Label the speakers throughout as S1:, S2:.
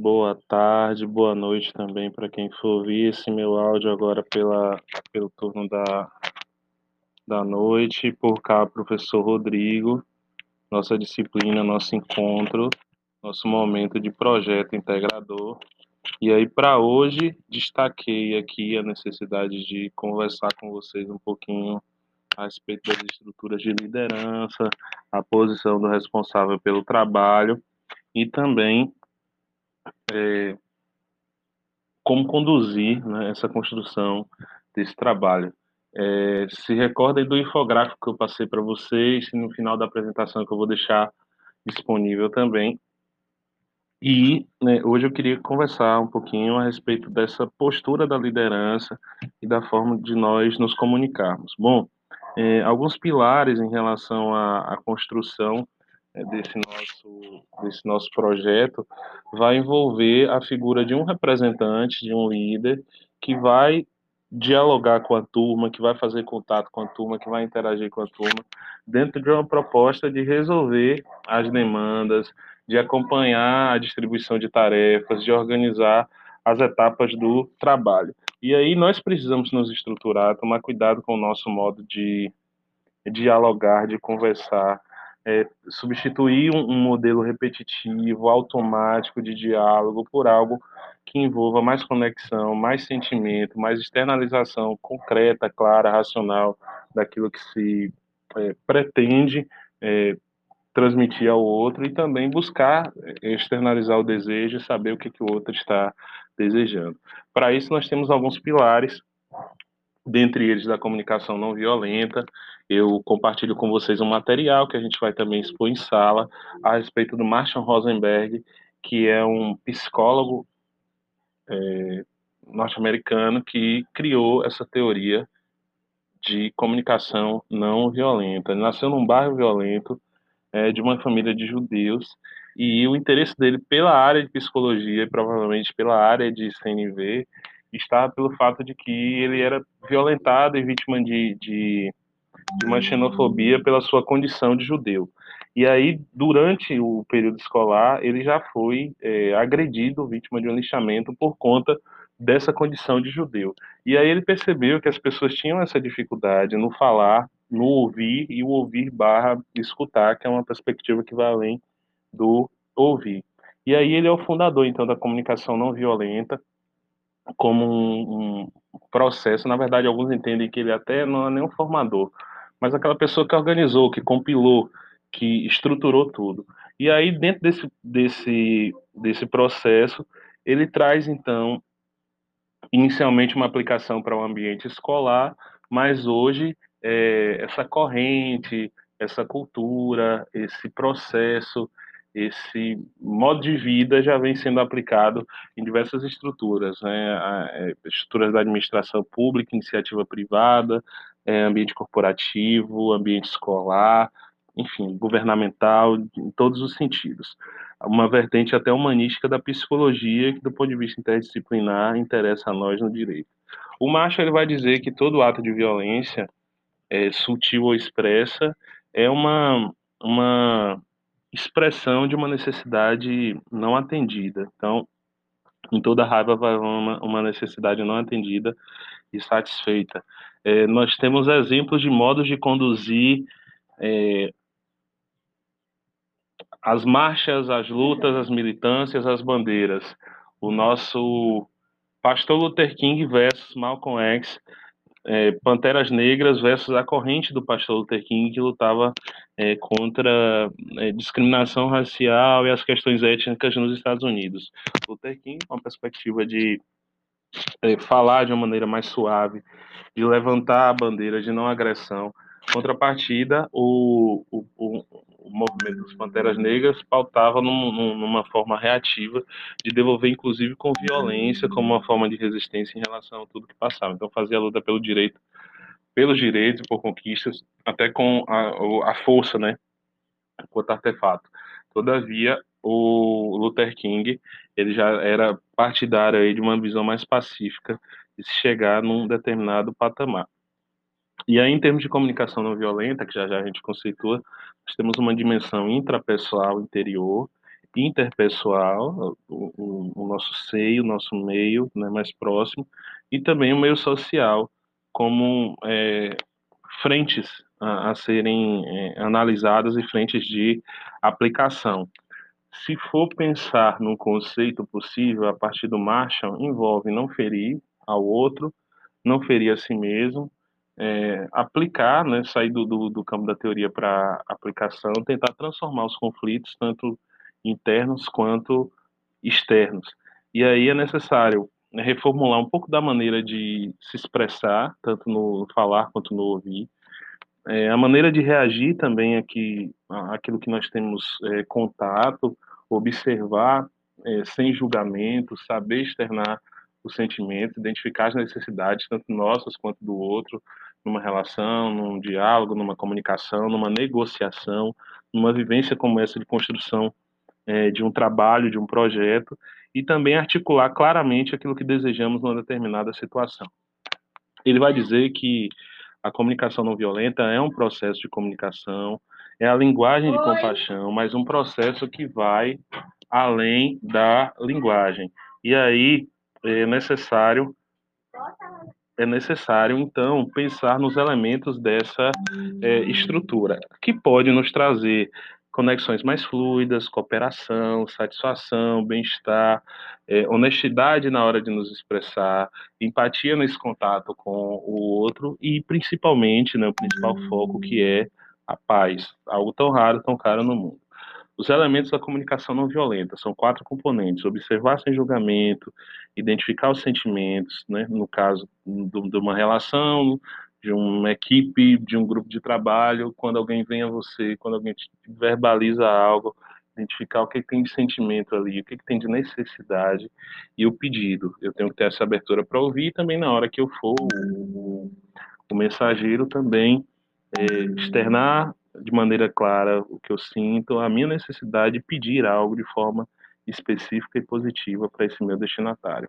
S1: boa tarde, boa noite também para quem for ouvir esse meu áudio agora pela, pelo turno da, da noite. Por cá, professor Rodrigo, nossa disciplina, nosso encontro, nosso momento de projeto integrador. E aí, para hoje, destaquei aqui a necessidade de conversar com vocês um pouquinho a respeito das estruturas de liderança, a posição do responsável pelo trabalho e também é, como conduzir né, essa construção desse trabalho. É, se recordem do infográfico que eu passei para vocês, no final da apresentação que eu vou deixar disponível também. E né, hoje eu queria conversar um pouquinho a respeito dessa postura da liderança e da forma de nós nos comunicarmos. Bom, é, alguns pilares em relação à, à construção desse, nosso, desse nosso projeto vai envolver a figura de um representante, de um líder, que vai dialogar com a turma, que vai fazer contato com a turma, que vai interagir com a turma, dentro de uma proposta de resolver as demandas, de acompanhar a distribuição de tarefas, de organizar as etapas do trabalho. E aí nós precisamos nos estruturar, tomar cuidado com o nosso modo de dialogar, de conversar, é, substituir um, um, modelo repetitivo, automático de diálogo por algo que envolva mais conexão, mais sentimento, mais externalização concreta, clara, racional daquilo que se é, pretende é, transmitir ao outro e também buscar é, externalizar o desejo e saber o que, que o outro está desejando. Para isso, nós temos alguns pilares, dentre eles da comunicação não violenta. Eu compartilho com vocês um material que a gente vai também expor em sala a respeito do Marshall Rosenberg, que é um psicólogo é, norte-americano que criou essa teoria de comunicação não violenta. Ele nasceu num bairro violento, é, de uma família de judeus, e o interesse dele pela área de psicologia e provavelmente pela área de CNV está pelo fato de que ele era violentado e vítima de, de, de uma xenofobia pela sua condição de judeu. E aí, durante o período escolar, ele já foi é, agredido, vítima de um lixamento por conta dessa condição de judeu. E aí ele percebeu que as pessoas tinham essa dificuldade no falar, no ouvir e o ouvir barra escutar, que é uma perspectiva que vai além do ouvir. E aí ele é o fundador, então, da comunicação não violenta, como um, um, processo. Na verdade, alguns entendem que ele até não é nenhum formador, mas aquela pessoa que organizou, que compilou, que estruturou tudo. E aí, dentro desse, desse, desse processo, ele traz, então, inicialmente uma aplicação para o ambiente escolar, mas hoje é, essa corrente, essa cultura, esse processo, esse modo de vida já vem sendo aplicado em diversas estruturas, né? É, estruturas da administração pública, iniciativa privada, é, ambiente corporativo, ambiente escolar, enfim, governamental, em todos os sentidos. Uma vertente até humanística da psicologia, que do ponto de vista interdisciplinar interessa a nós no direito. O Marshall ele vai dizer que todo ato de violência, é, sutil ou expressa, é uma, uma expressão de uma necessidade não atendida. Então, em toda raiva vai uma, uma necessidade não atendida e satisfeita. É, nós temos exemplos de modos de conduzir é, as marchas, as lutas, as militâncias, as bandeiras. O nosso Pastor Luther King versus Malcolm X é, Panteras Negras versus a corrente do pastor Luther King, que lutava é, contra é, discriminação racial e as questões étnicas nos Estados Unidos. Luther King, com a perspectiva de é, falar de uma maneira mais suave, de levantar a bandeira de não agressão. Contrapartida, o, o, o, o movimento dos Panteras Negras pautava num, num, numa forma reativa de devolver, inclusive, com violência, como uma forma de resistência em relação a tudo que passava. Então, fazia a luta pelo direito, pelos direitos, por conquistas, até com a, a força, né, quanto artefato. Todavia, o Luther King, ele já era partidário aí de uma visão mais pacífica de se chegar num determinado patamar. E aí, em termos de comunicação não violenta, que já já a gente conceitua, nós temos uma dimensão intrapessoal interior interpessoal, o, o, o nosso seio, o nosso meio né, mais próximo, e também o meio social, como é, frentes a, a serem é, analisadas e frentes de aplicação. Se for pensar num conceito possível a partir do Marshall, envolve não ferir ao outro, não ferir a si mesmo, é, aplicar, né, sair do, do, do campo da teoria para aplicação, tentar transformar os conflitos, tanto internos quanto externos. E aí é necessário né, reformular um pouco da maneira de se expressar, tanto no falar quanto no ouvir, é, a maneira de reagir também aqui, aquilo que nós temos é, contato, observar é, sem julgamento, saber externar os sentimentos, identificar as necessidades, tanto nossas quanto do outro, numa relação, num diálogo, numa comunicação, numa negociação, numa vivência como essa de construção é, de um trabalho, de um projeto, e também articular claramente aquilo que desejamos numa determinada situação. Ele vai dizer que a comunicação não violenta é um processo de comunicação, é a linguagem de compaixão, mas um processo que vai além da linguagem. E aí é necessário é necessário então pensar nos elementos dessa é, estrutura que pode nos trazer conexões mais fluidas, cooperação, satisfação, bem-estar, é, honestidade na hora de nos expressar, empatia nesse contato com o outro e principalmente, né, o principal foco que é a paz, algo tão raro, tão caro no mundo. Os elementos da comunicação não violenta são quatro componentes: observar sem julgamento, identificar os sentimentos, né, no caso de uma relação, de uma equipe, de um grupo de trabalho, quando alguém vem a você, quando alguém verbaliza algo, identificar o que, tem de sentimento ali, o que, tem de necessidade e o pedido. Eu tenho que ter essa abertura para ouvir e também na hora que eu for o, o mensageiro também é, externar de maneira clara o que eu sinto, a minha necessidade de pedir algo de forma específica e positiva para esse meu destinatário.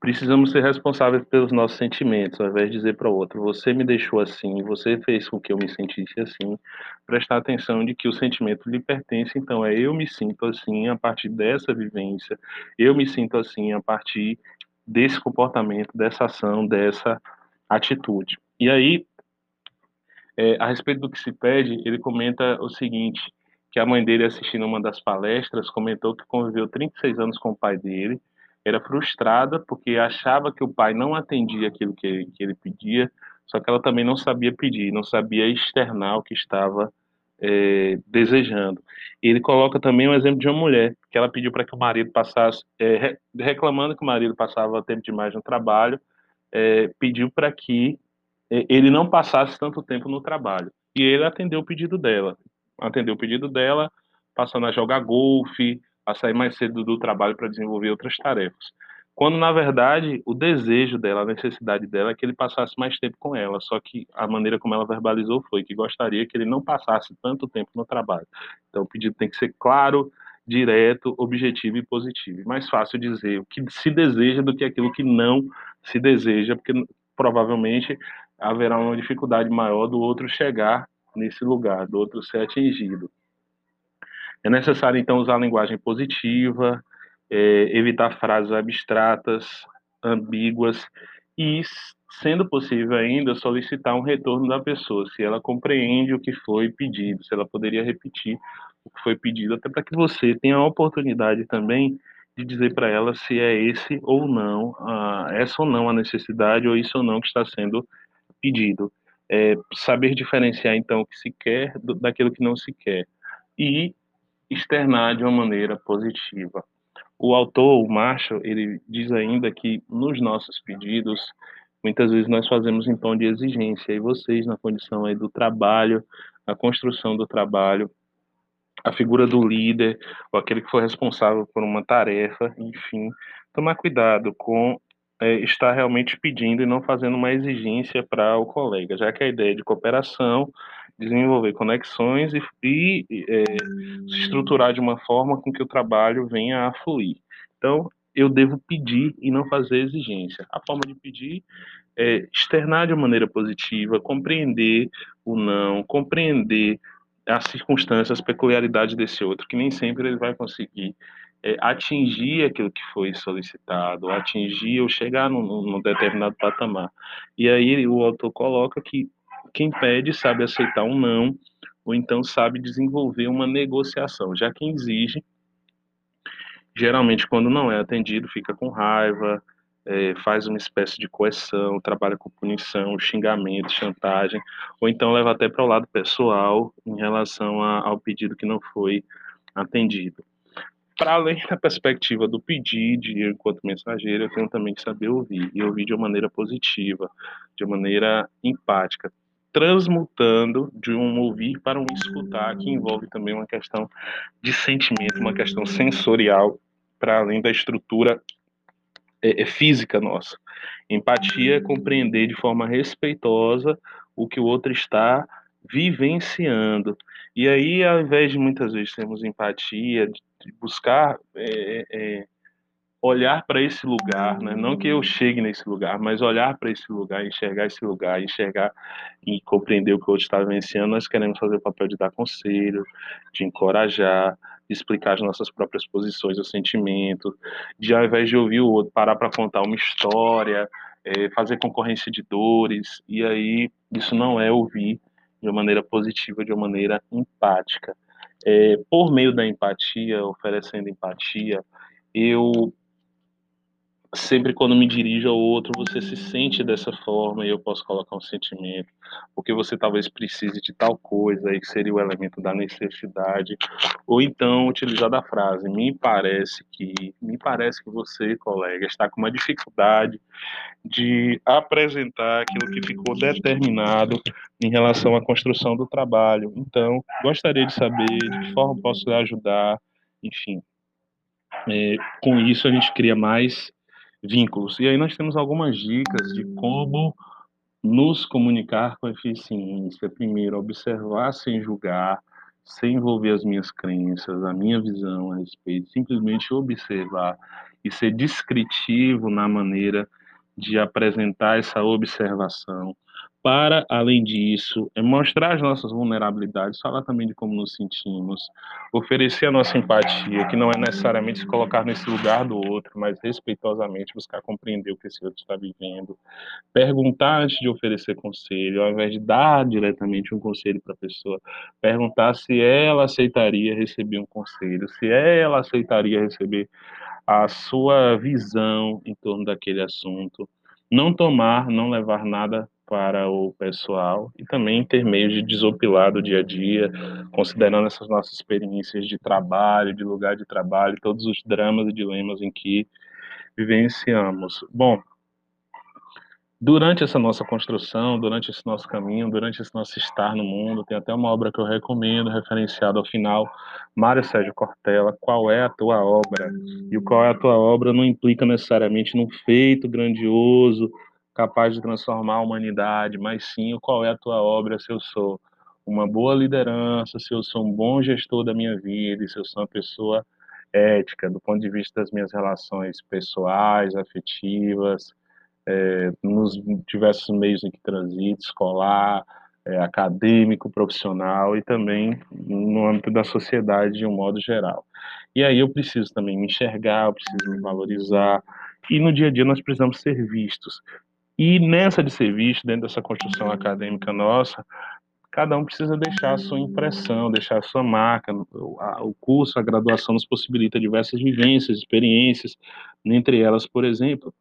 S1: Precisamos ser responsáveis pelos nossos sentimentos, ao invés de dizer para o outro, você me deixou assim, você fez com que eu me sentisse assim. Prestar atenção de que o sentimento lhe pertence, então é eu me sinto assim a partir dessa vivência, eu me sinto assim a partir desse comportamento, dessa ação, dessa atitude. E aí, é, a respeito do que se pede, ele comenta o seguinte, que a mãe dele, assistindo uma das palestras, comentou que conviveu 36 anos com o pai dele, era frustrada porque achava que o pai não atendia aquilo que, que ele pedia, só que ela também não sabia pedir, não sabia externar o que estava é, desejando. Ele coloca também um exemplo de uma mulher que ela pediu para que o marido passasse, é, reclamando que o marido passava tempo demais no trabalho, é, pediu para que ele não passasse tanto tempo no trabalho. E ele atendeu o pedido dela. Atendeu o pedido dela, passando a jogar golfe, a sair mais cedo do trabalho para desenvolver outras tarefas. Quando, na verdade, o desejo dela, a necessidade dela é que ele passasse mais tempo com ela, só que a maneira como ela verbalizou foi que gostaria que ele não passasse tanto tempo no trabalho. Então, o pedido tem que ser claro, direto, objetivo e positivo. mais fácil dizer o que se deseja do que aquilo que não se deseja, porque provavelmente haverá uma dificuldade maior do outro chegar nesse lugar, do outro ser atingido. É necessário, então, usar a linguagem positiva, é, evitar frases abstratas, ambíguas e, sendo possível ainda, solicitar um retorno da pessoa, se ela compreende o que foi pedido, se ela poderia repetir o que foi pedido, até para que você tenha a oportunidade também de dizer para ela se é esse ou não, essa ou não a necessidade, ou isso ou não que está sendo pedido. É, saber diferenciar, então, o que se quer daquilo que não se quer. E externar de uma maneira positiva. O autor, o Marshall, ele diz ainda que nos nossos pedidos, muitas vezes nós fazemos em tom de exigência, e vocês, na condição aí do trabalho, a construção do trabalho, a figura do líder, ou aquele que foi responsável por uma tarefa, enfim, tomar cuidado com é, estar realmente pedindo e não fazendo uma exigência para o colega, já que a ideia de cooperação desenvolver conexões e, e é, se estruturar de uma forma com que o trabalho venha a fluir. Então, eu devo pedir e não fazer exigência. A forma de pedir é externar de maneira positiva, compreender o não, compreender as circunstâncias, as peculiaridades desse outro, que nem sempre ele vai conseguir é, atingir aquilo que foi solicitado, atingir ou chegar num, num, determinado patamar. E aí o autor coloca que quem pede sabe aceitar um não, ou então sabe desenvolver uma negociação. Já quem exige, geralmente quando não é atendido, fica com raiva, é, faz uma espécie de coerção, trabalha com punição, xingamento, chantagem, ou então leva até para o lado pessoal em relação a, ao pedido que não foi atendido. Para além da perspectiva do eu, enquanto mensageiro, eu tenho também que saber ouvir, e ouvir de uma maneira positiva, de uma maneira empática, transmutando de um ouvir para um escutar, que envolve também uma questão de sentimento, uma questão sensorial, para além da estrutura é, é física nossa. Empatia é compreender de forma respeitosa o que o outro está vivenciando. E aí, ao invés de muitas vezes termos empatia, de buscar é, é, olhar para esse lugar, né? não que eu chegue nesse lugar, mas olhar para esse lugar, enxergar esse lugar, enxergar e compreender o que o outro está vivenciando, nós queremos fazer o papel de dar conselho, de encorajar, explicar as nossas próprias posições, os sentimentos, de ao invés de ouvir o outro, parar para contar uma história, é, fazer concorrência de dores, e aí isso não é ouvir de uma maneira positiva, de uma maneira empática. É, por meio da empatia, oferecendo empatia, eu sempre quando me dirijo ao outro, você se sente dessa forma e eu posso colocar um sentimento, porque você talvez precise de tal coisa, aí que seria o elemento da necessidade, ou então utilizar a frase, me parece que, me parece que você, colega, está com uma dificuldade de apresentar aquilo que ficou determinado em relação à construção do trabalho. Então, gostaria de saber de que forma posso lhe ajudar, enfim. É, com isso a gente cria mais vínculos. E aí nós temos algumas dicas de como nos comunicar com eficiência. Primeiro, observar sem julgar, sem envolver as minhas crenças, a minha visão a respeito, simplesmente observar e ser descritivo na maneira de apresentar essa observação para, além disso, é mostrar as nossas vulnerabilidades, falar também de como nos sentimos, oferecer a nossa empatia, que não é necessariamente se colocar nesse lugar do outro, mas respeitosamente buscar compreender o que esse outro está vivendo, perguntar antes de oferecer conselho, ao invés de dar diretamente um conselho para a pessoa, perguntar se ela aceitaria receber um conselho, se ela aceitaria receber a sua visão em torno daquele assunto, não tomar, não levar nada para o pessoal e também ter meios de desopilar do dia a dia, considerando essas nossas experiências de trabalho, de lugar de trabalho, todos os dramas e dilemas em que vivenciamos. Bom, durante essa nossa construção, durante esse nosso caminho, durante esse nosso estar no mundo, tem até uma obra que eu recomendo, referenciada ao final, Mário Sérgio Cortella, Qual é a tua obra? E o qual é a tua obra não implica necessariamente num feito grandioso, capaz de transformar a humanidade, mas sim qual é a tua obra, se eu sou uma boa liderança, se eu sou um bom gestor da minha vida, se eu sou uma pessoa ética, do ponto de vista das minhas relações pessoais, afetivas, é, nos diversos meios em que transito, escolar, é, acadêmico, profissional e também no âmbito da sociedade de um modo geral. E aí eu preciso também me enxergar, eu preciso me valorizar, e no dia a dia nós precisamos ser vistos. E nessa de ser visto, dentro dessa construção acadêmica nossa, cada um precisa deixar a sua impressão, deixar a sua marca. O curso, a graduação nos possibilita diversas vivências, experiências, entre elas, por exemplo,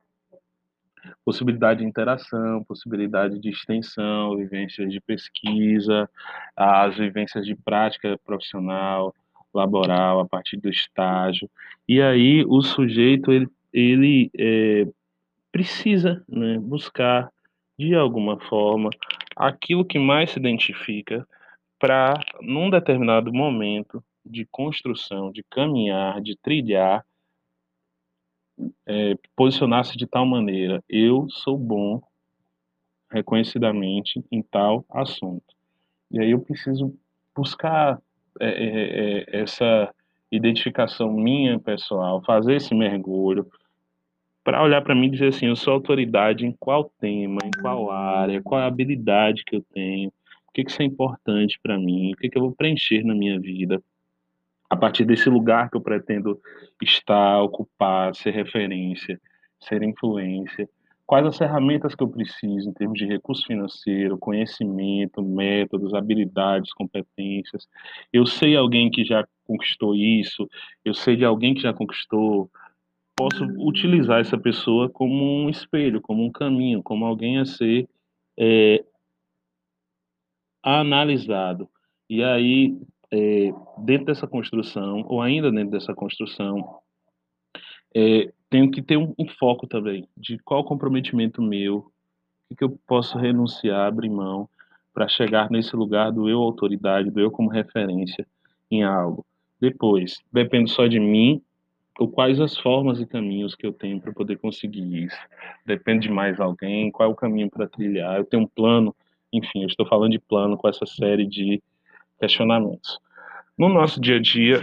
S1: possibilidade de interação, possibilidade de extensão, vivências de pesquisa, as vivências de prática profissional, laboral, a partir do estágio. E aí o sujeito, ele, ele é, precisa né, buscar, de alguma forma, aquilo que mais se identifica para, num determinado momento de construção, de caminhar, de trilhar, é, posicionar-se de tal maneira: eu sou bom reconhecidamente em tal assunto. E aí eu preciso buscar é, é, é essa identificação minha pessoal, fazer esse mergulho, para olhar para mim e dizer assim, eu sou autoridade em qual tema, em qual área, qual habilidade que eu tenho. Porque que, que isso é importante para mim, o que, que eu vou preencher na minha vida, a partir desse lugar que eu pretendo estar, ocupar, ser referência, ser influência, quais as ferramentas que eu preciso em termos de recurso financeiro, conhecimento, métodos, habilidades, competências. Eu sei alguém que já conquistou isso, eu sei de alguém que já conquistou. Posso utilizar essa pessoa como um espelho, como um caminho, como alguém a ser é, analisado. E aí, é, dentro dessa construção, ou ainda dentro dessa construção, é, tenho que ter um, um, foco também de qual comprometimento meu, o que, eu posso renunciar, abrir mão, para chegar nesse lugar do eu autoridade, do eu como referência em algo. Depois, depende só de mim, ou quais as formas e caminhos que eu tenho para poder conseguir isso. Depende de mais alguém, qual é o caminho para trilhar. Eu tenho um plano, enfim, eu estou falando de plano com essa série de questionamentos. No nosso dia a dia,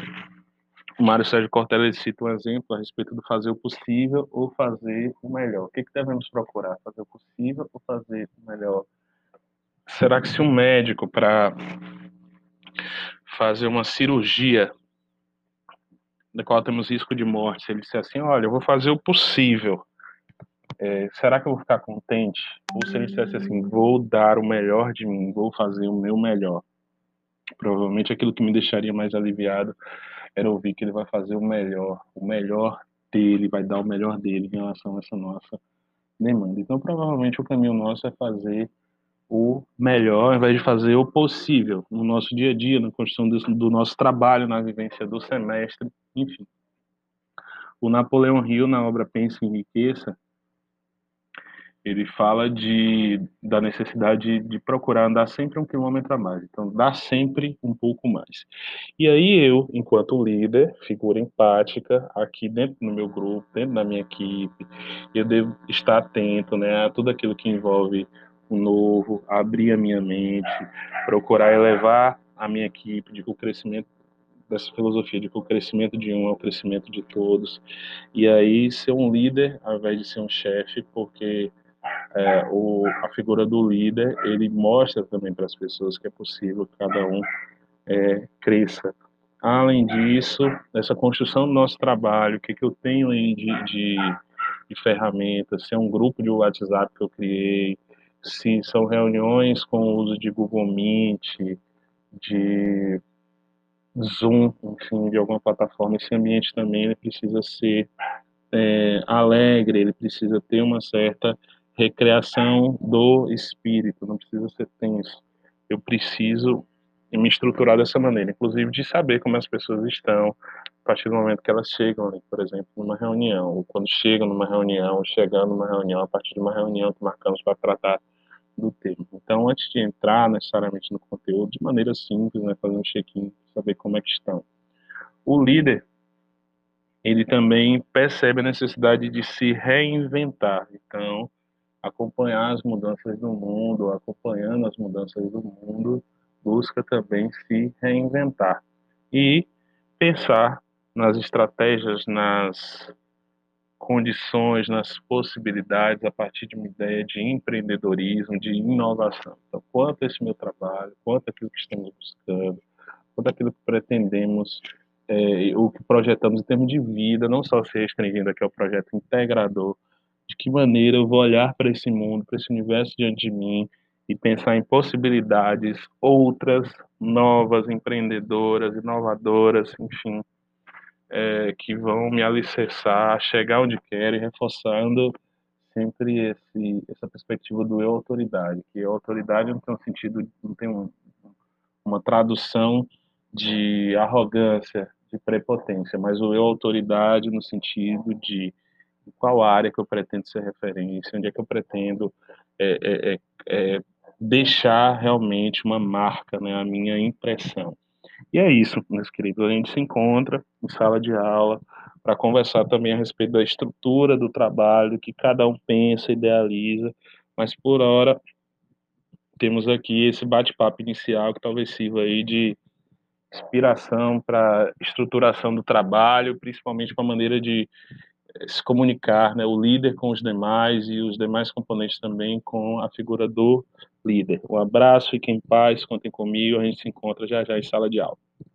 S1: o Mário Sérgio Cortella cita um exemplo a respeito do fazer o possível ou fazer o melhor. O que, que devemos procurar? Fazer o possível ou fazer o melhor? Será que se um médico, para fazer uma cirurgia da qual temos risco de morte, se ele disser assim, olha, eu vou fazer o possível, é, será que eu vou ficar contente? Ou se ele dissesse assim, vou dar o melhor de mim, vou fazer o meu melhor. Provavelmente aquilo que me deixaria mais aliviado era ouvir que ele vai fazer o melhor, o melhor dele, vai dar o melhor dele em relação a essa nossa demanda. Então, provavelmente o caminho nosso é fazer o melhor, ao invés de fazer o possível no nosso dia a dia, na construção do, nosso trabalho, na vivência do semestre, enfim. O Napoleão Hill, na obra Pense em Riqueza, ele fala de, da necessidade de procurar andar sempre um quilômetro a mais. Então, dar sempre um pouco mais. E aí eu, enquanto líder, figura empática, aqui dentro do meu grupo, dentro da minha equipe, eu devo estar atento né, a tudo aquilo que envolve o novo, abrir a minha mente, procurar elevar a minha equipe de que o crescimento dessa filosofia de que o crescimento de um é o crescimento de todos. E aí ser um líder ao invés de ser um chefe, porque é, o, a figura do líder, ele mostra também para as pessoas que é possível que cada um é, cresça. Além disso, essa construção do nosso trabalho, o que, que eu tenho de, de, de ferramentas, se é um grupo de WhatsApp que eu criei, se são reuniões com o uso de Google Meet, de Zoom, enfim, de alguma plataforma, esse ambiente também ele precisa ser é, alegre, ele precisa ter uma certa recreação do espírito, não precisa ser tenso. Eu preciso me estruturar dessa maneira, inclusive de saber como as pessoas estão a partir do momento que elas chegam, por exemplo, numa reunião, ou quando chegam numa reunião, chegando numa reunião, a partir de uma reunião que marcamos para tratar do tema. Então, antes de entrar necessariamente no conteúdo, de maneira simples, né, fazer um check-in, saber como é que estão. O líder, ele também percebe a necessidade de se reinventar. Então, acompanhar as mudanças do mundo, acompanhando as mudanças do mundo, busca também se reinventar e pensar nas estratégias, nas condições, nas possibilidades a partir de uma ideia de empreendedorismo, de inovação. Então, quanto esse meu trabalho, quanto aquilo que estamos buscando, quanto aquilo que pretendemos, é, o que projetamos em termos de vida, não só se restringindo aqui ao projeto integrador, de que maneira eu vou olhar para esse mundo, para esse universo diante de mim e pensar em possibilidades outras, novas, empreendedoras, inovadoras, enfim, é, que vão me alicerçar, chegar onde quero e reforçando sempre esse, essa perspectiva do eu autoridade, que a autoridade não tem um sentido, não tem um, uma tradução de arrogância, de prepotência, mas o eu autoridade no sentido de qual área que eu pretendo ser referência, onde é que eu pretendo é, é, é, é, deixar realmente uma marca, né, a minha impressão. E é isso, meus queridos, a gente se encontra em sala de aula para conversar também a respeito da estrutura do trabalho, que cada um pensa, idealiza, mas por hora temos aqui esse bate-papo inicial que talvez sirva aí de inspiração para estruturação do trabalho, principalmente com a maneira de se comunicar, né, o líder com os demais e os demais componentes também com a figura do líder. Um abraço, fiquem em paz, contem comigo, a gente se encontra já já em sala de aula.